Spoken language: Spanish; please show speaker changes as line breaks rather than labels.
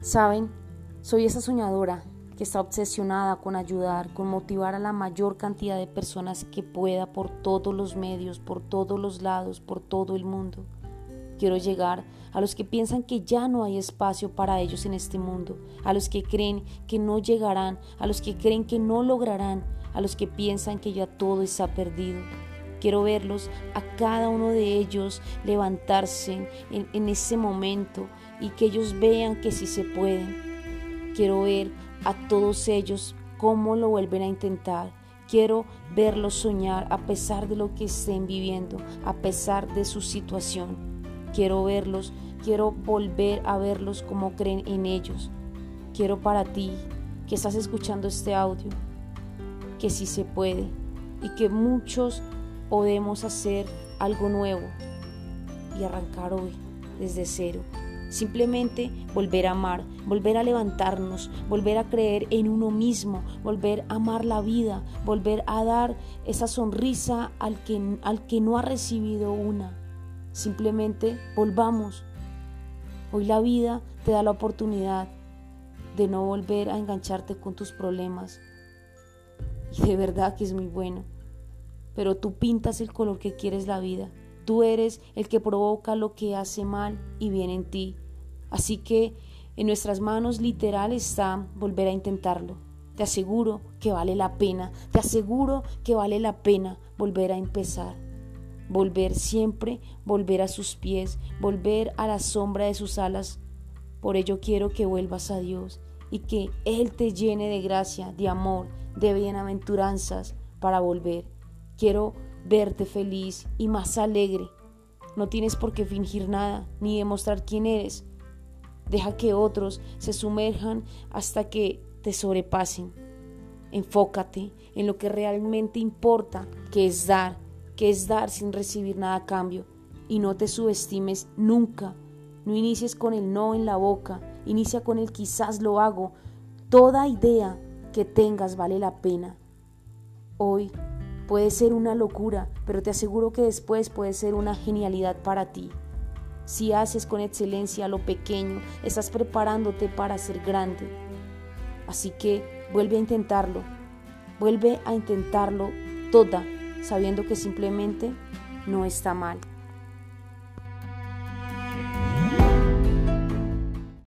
Saben, soy esa soñadora que está obsesionada con ayudar, con motivar a la mayor cantidad de personas que pueda por todos los medios, por todos los lados, por todo el mundo. Quiero llegar a los que piensan que ya no hay espacio para ellos en este mundo, a los que creen que no llegarán, a los que creen que no lograrán, a los que piensan que ya todo está perdido. Quiero verlos a cada uno de ellos levantarse en, ese momento y que ellos vean que sí se pueden. Quiero ver a todos ellos cómo lo vuelven a intentar. Quiero verlos soñar a pesar de lo que estén viviendo, a pesar de su situación. Quiero verlos, quiero volver a verlos como creen en ellos. Quiero para ti que estás escuchando este audio, que sí se puede y que muchos podemos hacer algo nuevo y arrancar hoy desde cero. Simplemente volver a amar, volver a levantarnos, volver a creer en uno mismo, volver a amar la vida, volver a dar esa sonrisa al que, al que no ha recibido una. Simplemente volvamos. Hoy la vida te da la oportunidad de no volver a engancharte con tus problemas. Y de verdad que es muy bueno. Pero tú pintas el color que quieres la vida. Tú eres el que provoca lo que hace mal y viene en ti. Así que en nuestras manos literal está volver a intentarlo. Te aseguro que vale la pena, te aseguro que vale la pena volver a empezar. Volver siempre, volver a sus pies, volver a la sombra de sus alas. Por ello quiero que vuelvas a Dios y que Él te llene de gracia, de amor, de bienaventuranzas para volver. Quiero verte feliz y más alegre. No tienes por qué fingir nada ni demostrar quién eres. Deja que otros se sumerjan hasta que te sobrepasen. Enfócate en lo que realmente importa, que es dar, que es dar sin recibir nada a cambio. Y no te subestimes nunca. No inicies con el no en la boca, inicia con el quizás lo hago. Toda idea que tengas vale la pena. Hoy Puede ser una locura, pero te aseguro que después puede ser una genialidad para ti. Si haces con excelencia lo pequeño, estás preparándote para ser grande. Así que vuelve a intentarlo. Vuelve a intentarlo toda, sabiendo que simplemente no está mal.